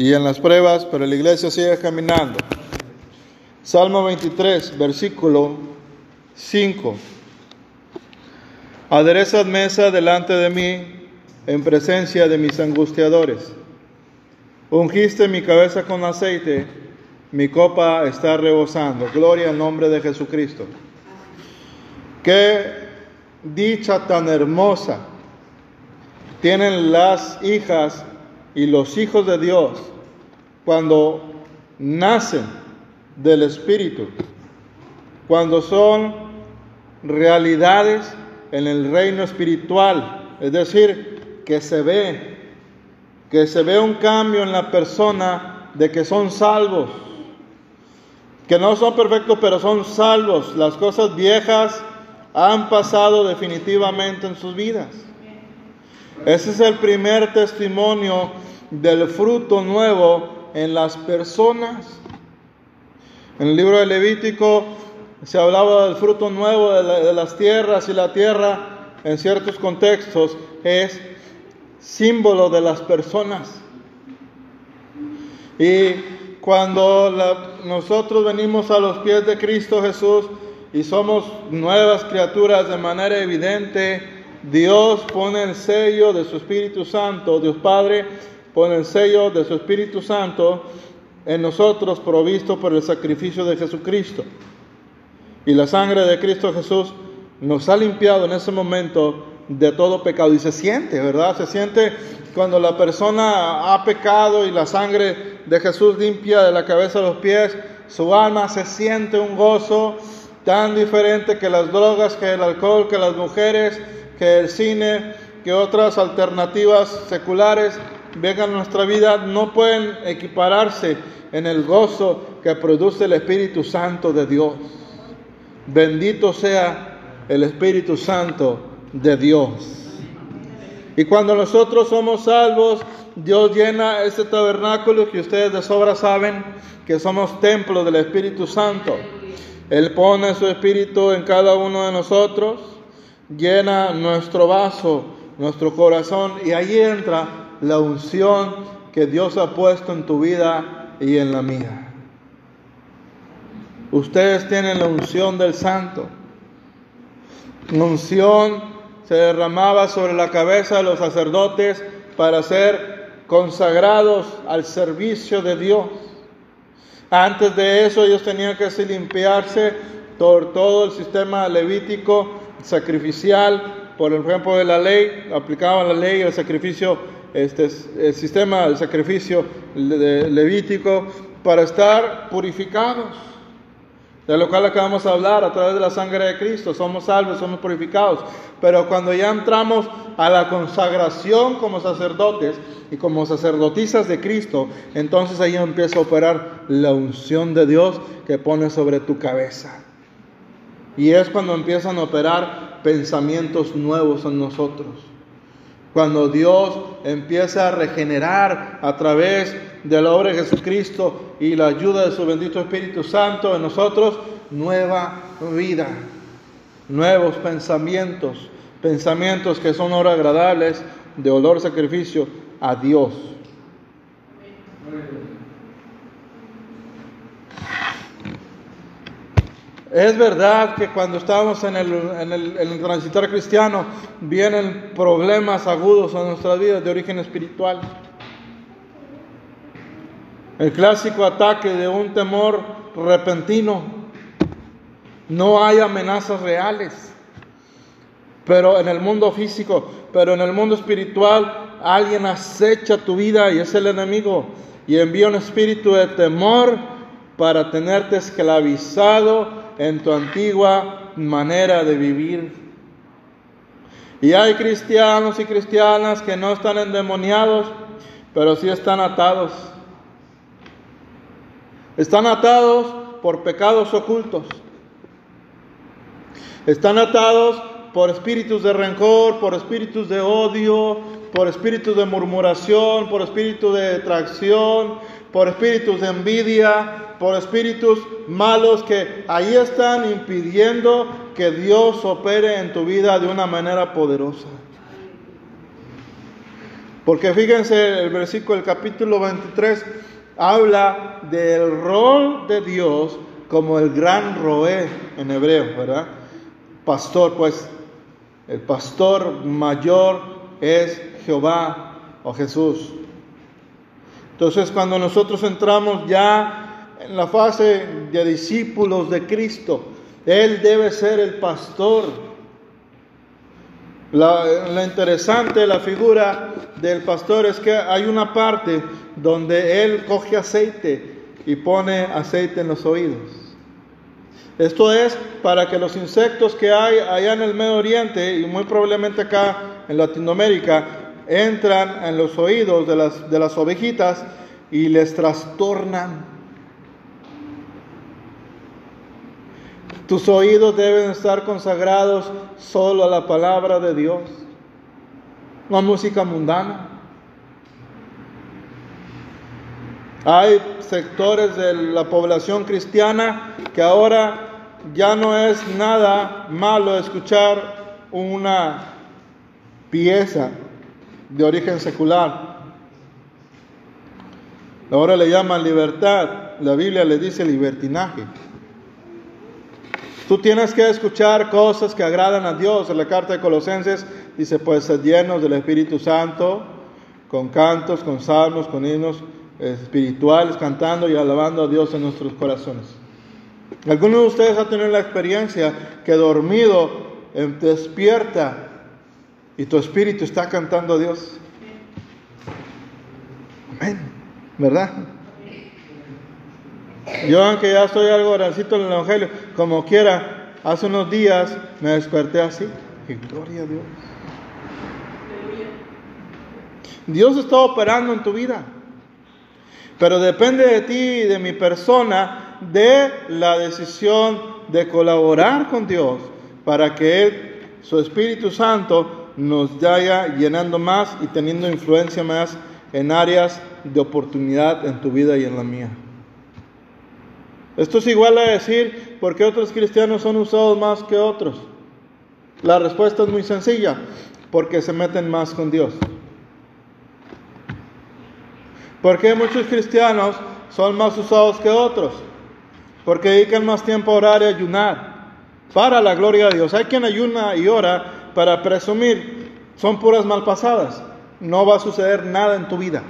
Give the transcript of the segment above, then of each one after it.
y en las pruebas, pero la iglesia sigue caminando. Salmo 23, versículo 5. Aderezad mesa delante de mí en presencia de mis angustiadores. Ungiste mi cabeza con aceite, mi copa está rebosando. Gloria al nombre de Jesucristo. Qué dicha tan hermosa tienen las hijas y los hijos de Dios cuando nacen del Espíritu, cuando son realidades en el reino espiritual, es decir, que se ve, que se ve un cambio en la persona de que son salvos, que no son perfectos, pero son salvos. Las cosas viejas han pasado definitivamente en sus vidas. Ese es el primer testimonio del fruto nuevo en las personas. En el libro de Levítico se hablaba del fruto nuevo de, las tierras y la tierra en ciertos contextos es símbolo de las personas. Y cuando nosotros venimos a los pies de Cristo Jesús y somos nuevas criaturas de manera evidente, Dios pone el sello de su Espíritu Santo, Dios Padre pone el sello de su Espíritu Santo en nosotros provisto por el sacrificio de Jesucristo. Y la sangre de Cristo Jesús nos ha limpiado en ese momento de todo pecado. Y se siente, ¿verdad? Se siente cuando la persona ha pecado y la sangre de Jesús limpia de la cabeza a los pies, su alma se siente un gozo tan diferente que las drogas, que el alcohol, que las mujeres, que el cine, que otras alternativas seculares vengan a nuestra vida, no pueden equipararse en el gozo que produce el Espíritu Santo de Dios. Bendito sea el Espíritu Santo de Dios. Y cuando nosotros somos salvos, Dios llena ese tabernáculo que ustedes de sobra saben que somos templo del Espíritu Santo. Él pone su Espíritu en cada uno de nosotros llena nuestro vaso, nuestro corazón, y ahí entra la unción que Dios ha puesto en tu vida y en la mía. Ustedes tienen la unción del santo. La unción se derramaba sobre la cabeza de los sacerdotes para ser consagrados al servicio de Dios. Antes de eso ellos tenían que limpiarse por todo el sistema levítico sacrificial, por ejemplo de la ley, aplicaban la ley, el sacrificio, este, el sistema del sacrificio levítico para estar purificados. De lo cual acabamos de hablar a través de la sangre de Cristo, somos salvos, somos purificados. Pero cuando ya entramos a la consagración como sacerdotes y como sacerdotisas de Cristo, entonces ahí empieza a operar la unción de Dios que pone sobre tu cabeza. Y es cuando empiezan a operar pensamientos nuevos en nosotros. Cuando Dios empieza a regenerar a través de la obra de Jesucristo y la ayuda de su bendito Espíritu Santo en nosotros, nueva vida, nuevos pensamientos, pensamientos que son ahora agradables, de olor sacrificio a Dios. Es verdad que cuando estamos en el, en el, transitar cristiano vienen problemas agudos a nuestras vidas de origen espiritual. El clásico ataque de un temor repentino. No hay amenazas reales. Pero en el mundo físico, pero en el mundo espiritual, alguien acecha tu vida y es el enemigo. Y envía un espíritu de temor para tenerte esclavizado en tu antigua manera de vivir. Y hay cristianos y cristianas que no están endemoniados, pero sí están atados. Están atados por pecados ocultos. Están atados por espíritus de rencor, por espíritus de odio, por espíritus de murmuración, por espíritus de tracción, por espíritus de envidia, por espíritus malos que ahí están impidiendo que Dios opere en tu vida de una manera poderosa. Porque fíjense, el versículo del capítulo 23 habla del rol de Dios como el gran roé en hebreo, ¿verdad? Pastor, pues el pastor mayor es Jehová o Jesús. Entonces cuando nosotros entramos ya en la fase de discípulos de Cristo, Él debe ser el pastor. La, interesante la figura del pastor es que hay una parte donde Él coge aceite y pone aceite en los oídos. Esto es para que los insectos que hay allá en el Medio Oriente y muy probablemente acá en Latinoamérica entran en los oídos de las, de las ovejitas y les trastornan. Tus oídos deben estar consagrados solo a la palabra de Dios, no a música mundana. Hay sectores de la población cristiana que ahora ya no es nada malo escuchar una pieza de origen secular. Ahora le llaman libertad, la Biblia le dice libertinaje. Tú tienes que escuchar cosas que agradan a Dios. En la carta de Colosenses dice, pues ser llenos del Espíritu Santo, con cantos, con salmos, con himnos espirituales, cantando y alabando a Dios en nuestros corazones. Algunos de ustedes han tenido la experiencia que dormido eh, despierta y tu espíritu está cantando a Dios. Amén. ¿Verdad? Yo, aunque ya estoy algo grandecito en el Evangelio, como quiera, hace unos días me desperté así. Gloria a Dios. Dios está operando en tu vida. Pero depende de ti y de mi persona, de la decisión de colaborar con Dios para que Él, su Espíritu Santo, nos vaya llenando más y teniendo influencia más en áreas de oportunidad en tu vida y en la mía. Esto es igual a decir, ¿por qué otros cristianos son usados más que otros? La respuesta es muy sencilla, porque se meten más con Dios. ¿Por qué muchos cristianos son más usados que otros? Porque dedican más tiempo a orar y ayunar para la gloria de Dios. Hay quien ayuna y ora para presumir, son puras malpasadas. No va a suceder nada en tu vida.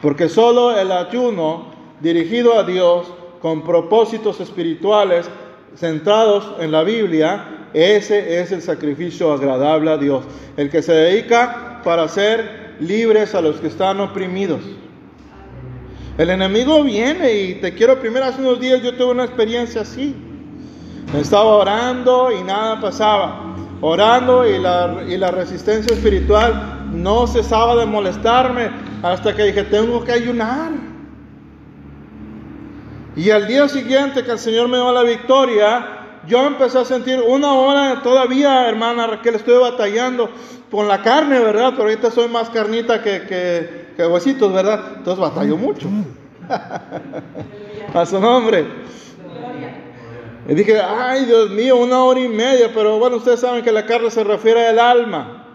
Porque solo el ayuno dirigido a Dios con propósitos espirituales centrados en la Biblia, ese es el sacrificio agradable a Dios. El que se dedica para ser libres a los que están oprimidos. El enemigo viene y te quiero primero, hace unos días yo tuve una experiencia así. Estaba orando y nada pasaba orando y la, y la resistencia espiritual no cesaba de molestarme hasta que dije, tengo que ayunar. Y al día siguiente que el Señor me dio la victoria, yo empecé a sentir una hora todavía, hermana Raquel, estoy batallando con la carne, ¿verdad? Pero ahorita soy más carnita que, que, que huesitos, ¿verdad? Entonces batallo mucho. a su nombre. Y dije, ay Dios mío, una hora y media, pero bueno, ustedes saben que la carne se refiere al alma.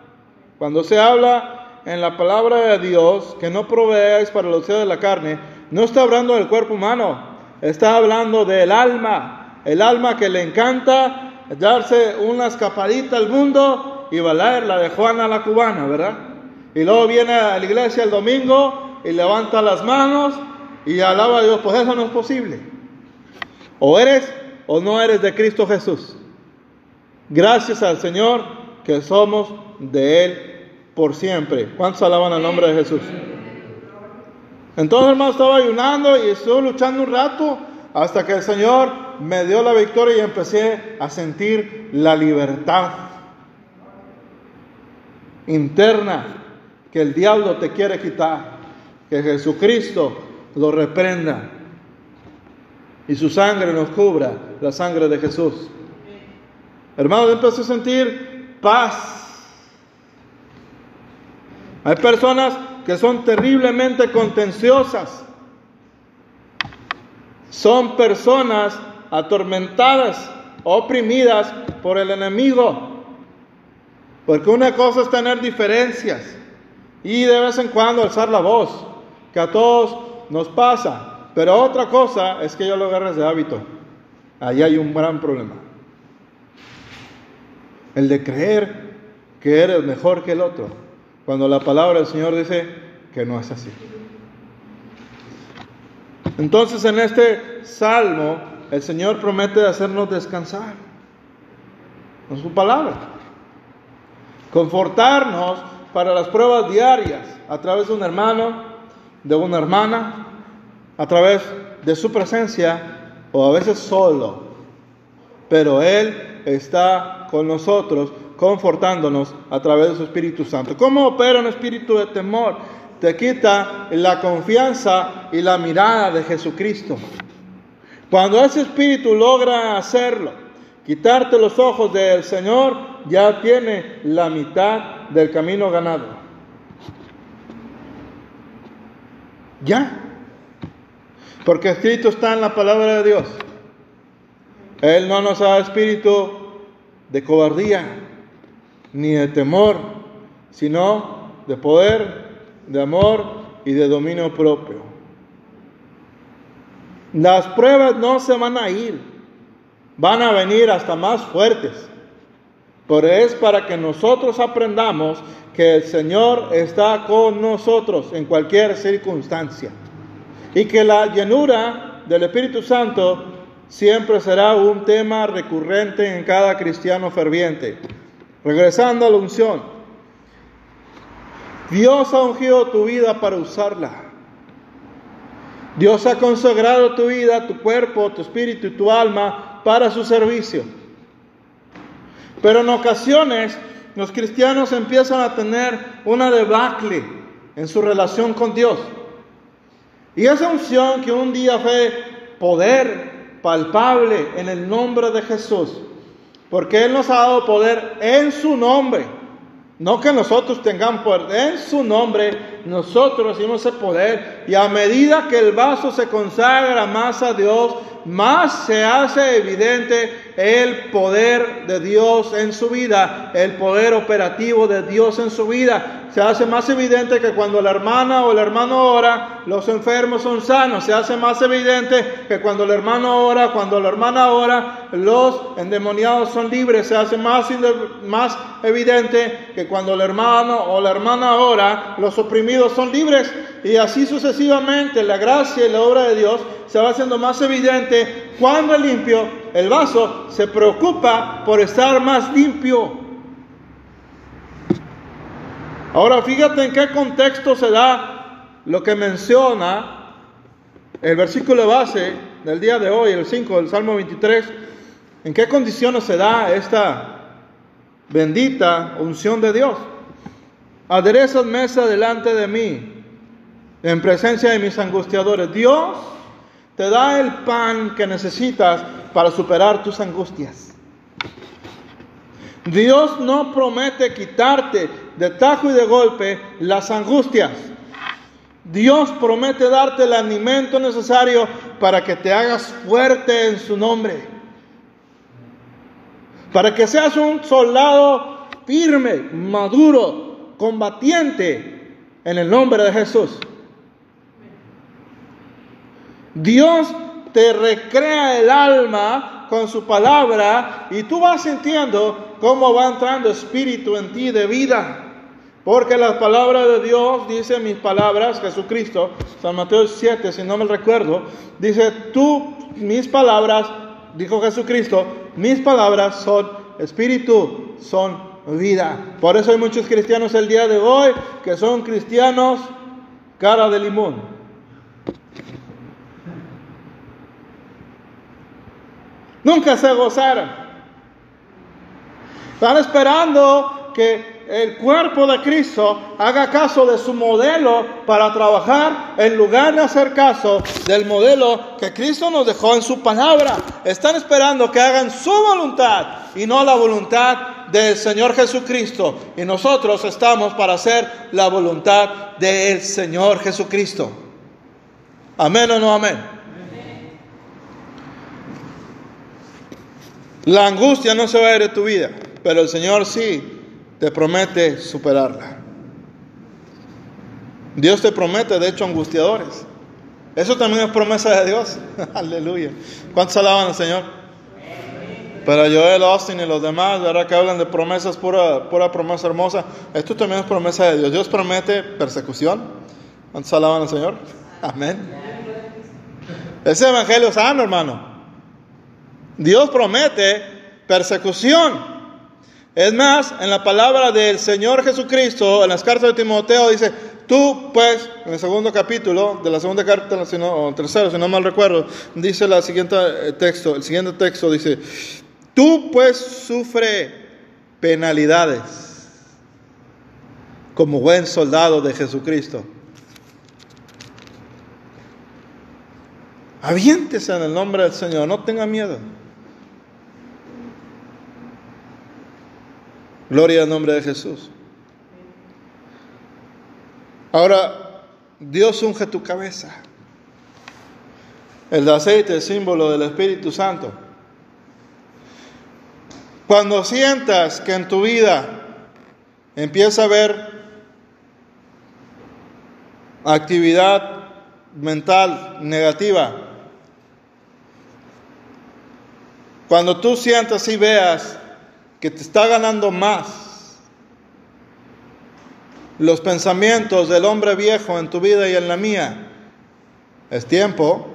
Cuando se habla en la palabra de Dios, que no proveáis para los deseos de la carne, no está hablando del cuerpo humano, está hablando del alma. El alma que le encanta darse una escapadita al mundo y bailar la de Juana la cubana, ¿verdad? Y luego viene a la iglesia el domingo y levanta las manos y alaba a Dios, pues eso no es posible. O eres o no eres de Cristo Jesús. Gracias al Señor que somos de Él por siempre. ¿Cuántos alaban al nombre de Jesús? Entonces, hermano, estaba ayunando y estuve luchando un rato hasta que el Señor me dio la victoria y empecé a sentir la libertad interna que el diablo te quiere quitar, que Jesucristo lo reprenda y su sangre nos cubra, la sangre de Jesús. Hermanos, empecé a sentir paz. Hay personas que son terriblemente contenciosas. Son personas atormentadas, oprimidas por el enemigo. Porque una cosa es tener diferencias. Y de vez en cuando alzar la voz, que a todos nos pasa. Pero otra cosa es que yo lo agarres de hábito. Ahí hay un gran problema. El de creer que eres mejor que el otro, cuando la palabra del Señor dice que no es así. Entonces en este salmo el Señor promete hacernos descansar con su palabra, confortarnos para las pruebas diarias a través de un hermano, de una hermana, a través de su presencia o a veces solo. Pero Él está con nosotros confortándonos a través de su Espíritu Santo. ¿Cómo opera un espíritu de temor? Te quita la confianza y la mirada de Jesucristo. Cuando ese espíritu logra hacerlo, quitarte los ojos del Señor, ya tiene la mitad del camino ganado. Ya. Porque escrito está en la palabra de Dios. Él no nos da espíritu de cobardía ni de temor, sino de poder, de amor y de dominio propio. Las pruebas no se van a ir, van a venir hasta más fuertes. Pero es para que nosotros aprendamos que el Señor está con nosotros en cualquier circunstancia. Y que la llenura del Espíritu Santo siempre será un tema recurrente en cada cristiano ferviente. Regresando a la unción, Dios ha ungido tu vida para usarla. Dios ha consagrado tu vida, tu cuerpo, tu espíritu y tu alma para su servicio. Pero en ocasiones los cristianos empiezan a tener una debacle en su relación con Dios. Y esa unción que un día fue poder palpable en el nombre de Jesús, porque Él nos ha dado poder en su nombre. No que nosotros tengamos poder, en su nombre nosotros recibimos ese poder y a medida que el vaso se consagra más a Dios, más se hace evidente el poder de Dios en su vida, el poder operativo de Dios en su vida. Se hace más evidente que cuando la hermana o el hermano ora, los enfermos son sanos. Se hace más evidente que cuando el hermano ora, cuando la hermana ora, los endemoniados son libres. Se hace más, más evidente que cuando el hermano o la hermana ora, los oprimidos son libres. Y así sucesivamente, la gracia y la obra de Dios se va haciendo más evidente cuando el limpio, el vaso, se preocupa por estar más limpio. Ahora fíjate en qué contexto se da lo que menciona el versículo base del día de hoy, el 5 del Salmo 23. ¿En qué condiciones se da esta bendita unción de Dios? Aderezas mesa delante de mí, en presencia de mis angustiadores. Dios te da el pan que necesitas para superar tus angustias. Dios no promete quitarte de tajo y de golpe las angustias. Dios promete darte el alimento necesario para que te hagas fuerte en su nombre. Para que seas un soldado firme, maduro, combatiente en el nombre de Jesús. Dios te recrea el alma con su palabra y tú vas sintiendo cómo va entrando espíritu en ti de vida. Porque la palabra de Dios dice mis palabras, Jesucristo, San Mateo 7, si no me recuerdo, dice, tú, mis palabras, dijo Jesucristo, mis palabras son espíritu, son vida. Por eso hay muchos cristianos el día de hoy que son cristianos cara de limón. Nunca se gozaron. Están esperando que el cuerpo de Cristo haga caso de su modelo para trabajar en lugar de hacer caso del modelo que Cristo nos dejó en su palabra. Están esperando que hagan su voluntad y no la voluntad del Señor Jesucristo. Y nosotros estamos para hacer la voluntad del Señor Jesucristo. Amén o no amén. La angustia no se va a ir de tu vida, pero el Señor sí te promete superarla. Dios te promete, de hecho, angustiadores. Eso también es promesa de Dios. Aleluya. ¿Cuántos alaban al Señor? Pero Joel Austin y los demás, ¿verdad? Que hablan de promesas, pura, pura promesa hermosa. Esto también es promesa de Dios. Dios promete persecución. ¿Cuántos alaban al Señor? Amén. Ese evangelio sano, hermano. Dios promete persecución. Es más, en la palabra del Señor Jesucristo, en las cartas de Timoteo, dice, tú pues, en el segundo capítulo de la segunda carta, o tercero, si no mal recuerdo, dice la siguiente eh, texto, el siguiente texto dice, tú pues sufre penalidades como buen soldado de Jesucristo. Aviéntese en el nombre del Señor, no tenga miedo. Gloria al nombre de Jesús. Ahora, Dios unge tu cabeza. El aceite es símbolo del Espíritu Santo. Cuando sientas que en tu vida empieza a haber actividad mental negativa, cuando tú sientas y veas que te está ganando más los pensamientos del hombre viejo en tu vida y en la mía, es tiempo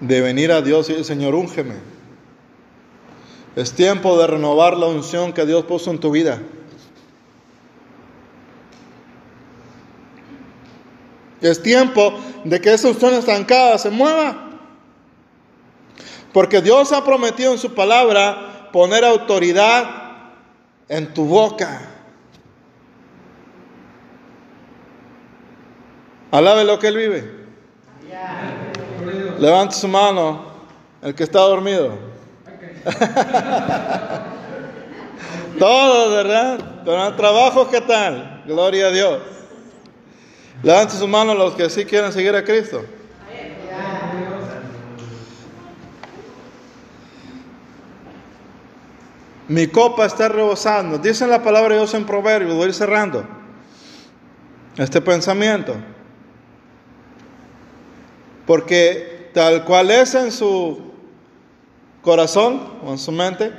de venir a Dios y decir, Señor, úngeme. Es tiempo de renovar la unción que Dios puso en tu vida. Es tiempo de que esa unción estancada se mueva. Porque Dios ha prometido en su palabra poner autoridad en tu boca. Alabe lo que Él vive. Levante su mano, el que está dormido. Todos, ¿verdad? Pero el trabajo, ¿qué tal? Gloria a Dios. Levante su mano los que sí quieren seguir a Cristo. Mi copa está rebosando. Dice la palabra de Dios en Proverbios, voy cerrando este pensamiento. Porque tal cual es en su corazón o en su mente,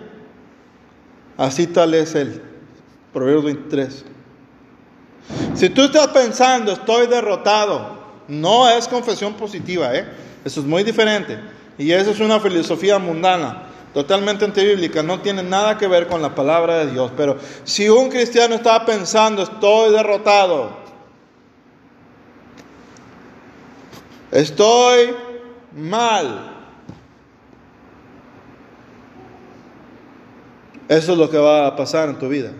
así tal es él. Proverbios 23. Si tú estás pensando, estoy derrotado, no es confesión positiva, ¿eh? Eso es muy diferente. Y eso es una filosofía mundana totalmente antibíblica, no tiene nada que ver con la palabra de Dios. Pero si un cristiano está pensando, estoy derrotado, estoy mal, eso es lo que va a pasar en tu vida.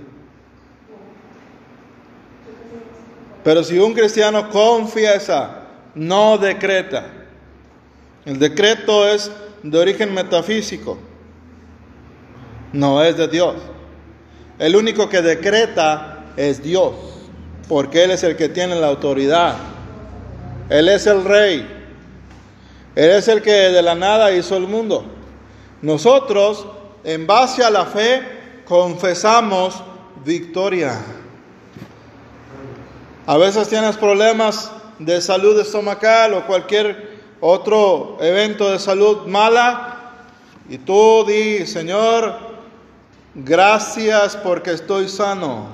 Pero si un cristiano confiesa, no decreta. El decreto es de origen metafísico no es de Dios. El único que decreta es Dios, porque Él es el que tiene la autoridad. Él es el rey. Él es el que de la nada hizo el mundo. Nosotros, en base a la fe, confesamos victoria. A veces tienes problemas de salud estomacal o cualquier otro evento de salud mala y tú di, Señor, Gracias porque estoy sano.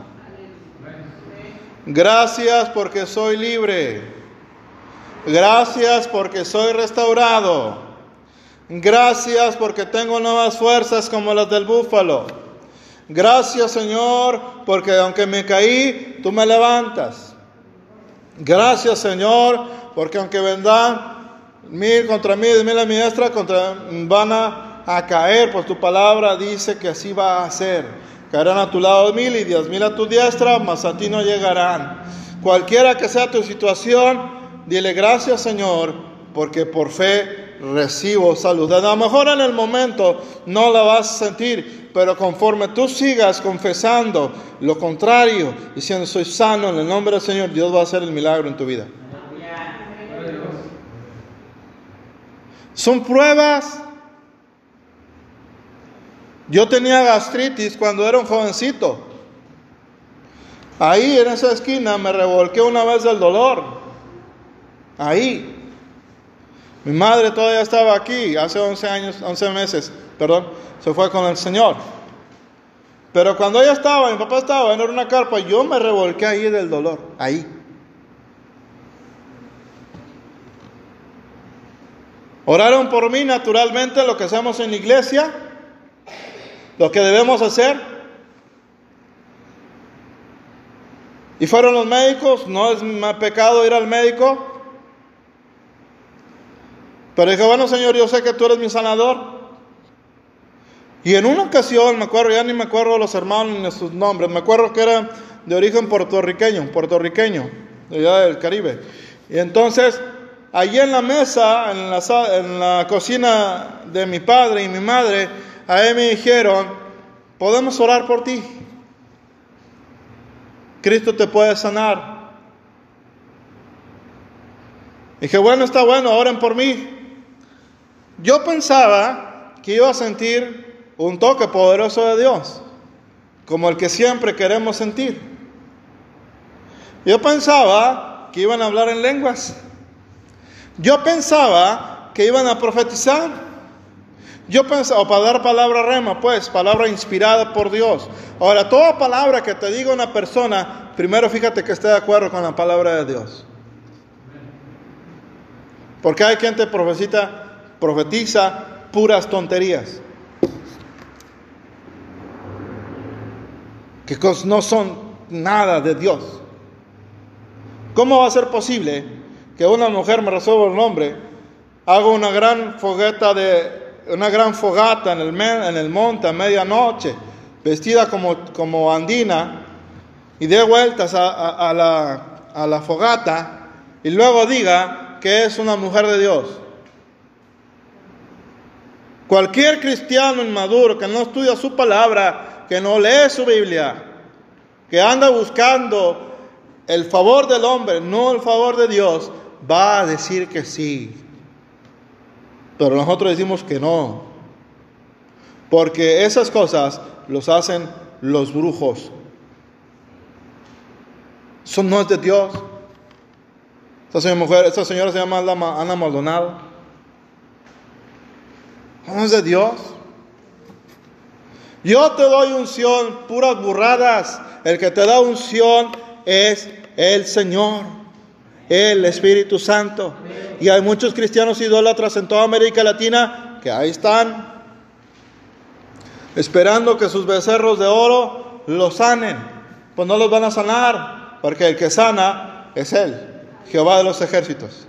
Gracias porque soy libre. Gracias porque soy restaurado. Gracias porque tengo nuevas fuerzas como las del búfalo. Gracias Señor porque aunque me caí, tú me levantas. Gracias Señor porque aunque vendrán mil contra mí, mil a mi diestra, contra, van a a caer, pues tu palabra dice que así va a ser. Caerán a tu lado mil y diez mil a tu diestra, mas a ti no llegarán. Cualquiera que sea tu situación, dile gracias Señor, porque por fe recibo salud. A lo mejor en el momento no la vas a sentir, pero conforme tú sigas confesando lo contrario, diciendo soy sano en el nombre del Señor, Dios va a hacer el milagro en tu vida. Son pruebas yo tenía gastritis cuando era un jovencito. Ahí en esa esquina me revolqué una vez del dolor. Ahí. Mi madre todavía estaba aquí, hace 11 años, 11 meses, perdón, se fue con el Señor. Pero cuando ella estaba, mi papá estaba en una carpa, yo me revolqué ahí del dolor, ahí. Oraron por mí naturalmente lo que hacemos en la iglesia, lo que debemos hacer. Y fueron los médicos, no es más pecado ir al médico. Pero dije, bueno Señor, yo sé que tú eres mi sanador. Y en una ocasión, me acuerdo, ya ni me acuerdo los hermanos ni sus nombres, me acuerdo que era de origen puertorriqueño, puertorriqueño, de allá del Caribe. Y entonces allí en la mesa, en la, en la cocina de mi padre y mi madre, a él me dijeron, podemos orar por ti. Cristo te puede sanar. Dije, bueno, está bueno, oren por mí. Yo pensaba que iba a sentir un toque poderoso de Dios, como el que siempre queremos sentir. Yo pensaba que iban a hablar en lenguas. Yo pensaba que iban a profetizar. Yo pensaba, o para dar palabra rema, pues, palabra inspirada por Dios. Ahora, toda palabra que te diga una persona, primero fíjate que esté de acuerdo con la palabra de Dios. Porque hay quien te profetiza, profetiza puras tonterías. Que no son nada de Dios. ¿Cómo va a ser posible que una mujer me resuelva el nombre, hago una gran fogata de una gran fogata en el, en el monte a medianoche, vestida como, como andina, y dé vueltas a, la, a la fogata, y luego diga que es una mujer de Dios. Cualquier cristiano inmaduro que no estudia su palabra, que no lee su Biblia, que anda buscando el favor del hombre, no el favor de Dios, va a decir que sí. Pero nosotros decimos que no. Porque esas cosas los hacen los brujos. Eso no es de Dios. Esta señora, esta señora se llama Ana Maldonado. No es de Dios. Yo te doy unción, puras burradas. El que te da unción es el Señor el Espíritu Santo. Y hay muchos cristianos idólatras en toda América Latina que ahí están, esperando que sus becerros de oro los sanen. Pues no los van a sanar, porque el que sana es Él, Jehová de los ejércitos.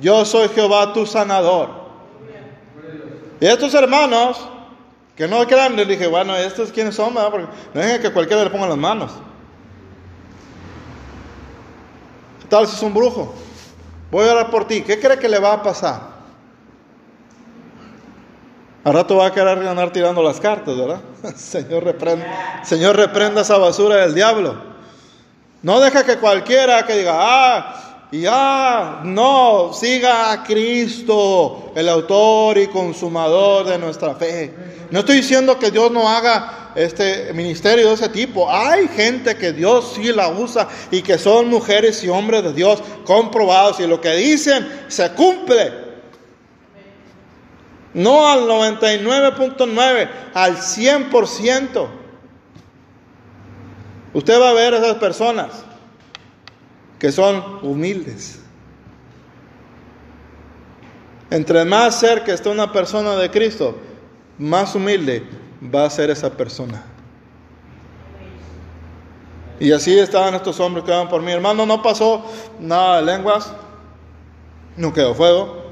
Yo soy Jehová tu sanador. Y estos hermanos, que no crean, les dije, bueno, ¿estos quiénes son? No dejen que cualquiera le ponga las manos. Tal es un brujo. Voy a orar por ti. ¿Qué cree que le va a pasar? Al rato va a querer ganar tirando las cartas, ¿verdad? Señor reprenda, Señor reprenda esa basura del diablo. No deja que cualquiera que diga, ah, y ah, no, siga a Cristo, el autor y consumador de nuestra fe. No estoy diciendo que Dios no haga este ministerio de ese tipo. Hay gente que Dios sí la usa y que son mujeres y hombres de Dios comprobados y lo que dicen se cumple. No al 99.9, al 100%. Usted va a ver a esas personas que son humildes. Entre más cerca está una persona de Cristo, más humilde va a ser esa persona. Y así estaban estos hombres que iban por mí. Hermano, no pasó nada de lenguas, no quedó fuego,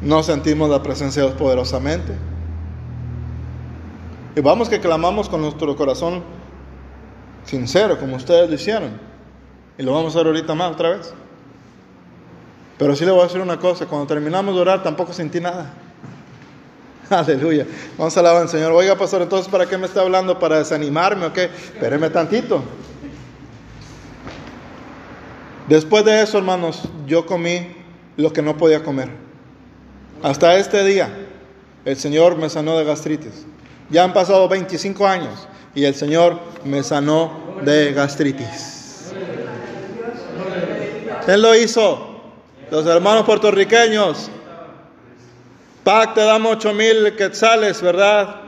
no sentimos la presencia de Dios poderosamente. Y vamos que clamamos con nuestro corazón sincero, como ustedes lo hicieron. Y lo vamos a hacer ahorita más otra vez. Pero sí le voy a decir una cosa, cuando terminamos de orar tampoco sentí nada. Aleluya. Vamos a alabar al Señor. Oiga, pastor, entonces, ¿para qué me está hablando? ¿Para desanimarme o qué? Espéreme tantito. Después de eso, hermanos, yo comí lo que no podía comer. Hasta este día, el Señor me sanó de gastritis. Ya han pasado 25 años y el Señor me sanó de gastritis. Él lo hizo. Los hermanos puertorriqueños. Pac, te damos ocho mil quetzales, ¿verdad?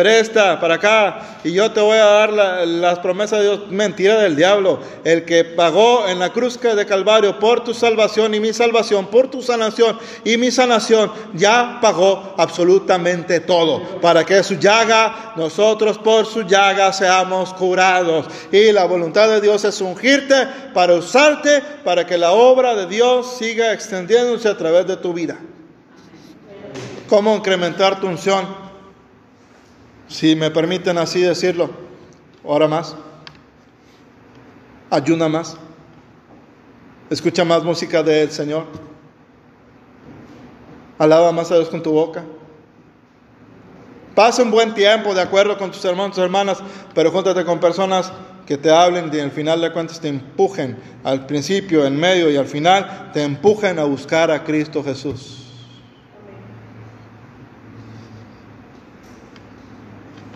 Presta para acá y yo te voy a dar las promesas de Dios. Mentira del diablo. El que pagó en la cruz de Calvario por tu salvación y mi salvación, por tu sanación y mi sanación, ya pagó absolutamente todo. Para que su llaga, nosotros por su llaga seamos curados. Y la voluntad de Dios es ungirte para usarte para que la obra de Dios siga extendiéndose a través de tu vida. ¿Cómo incrementar tu unción? Si me permiten así decirlo, ora más, ayuna más, escucha más música del Señor, alaba más a Dios con tu boca. Pasa un buen tiempo de acuerdo con tus hermanos y hermanas, pero júntate con personas que te hablen y al final de cuentas te empujen al principio, en medio y al final te empujen a buscar a Cristo Jesús.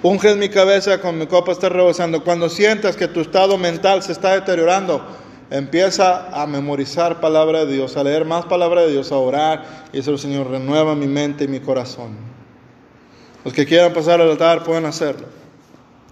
Unges mi cabeza con mi copa está rebosando. Cuando sientas que tu estado mental se está deteriorando, empieza a memorizar palabra de Dios, a leer más palabra de Dios, a orar y decir, Señor, renueva mi mente y mi corazón. Los que quieran pasar al altar pueden hacerlo.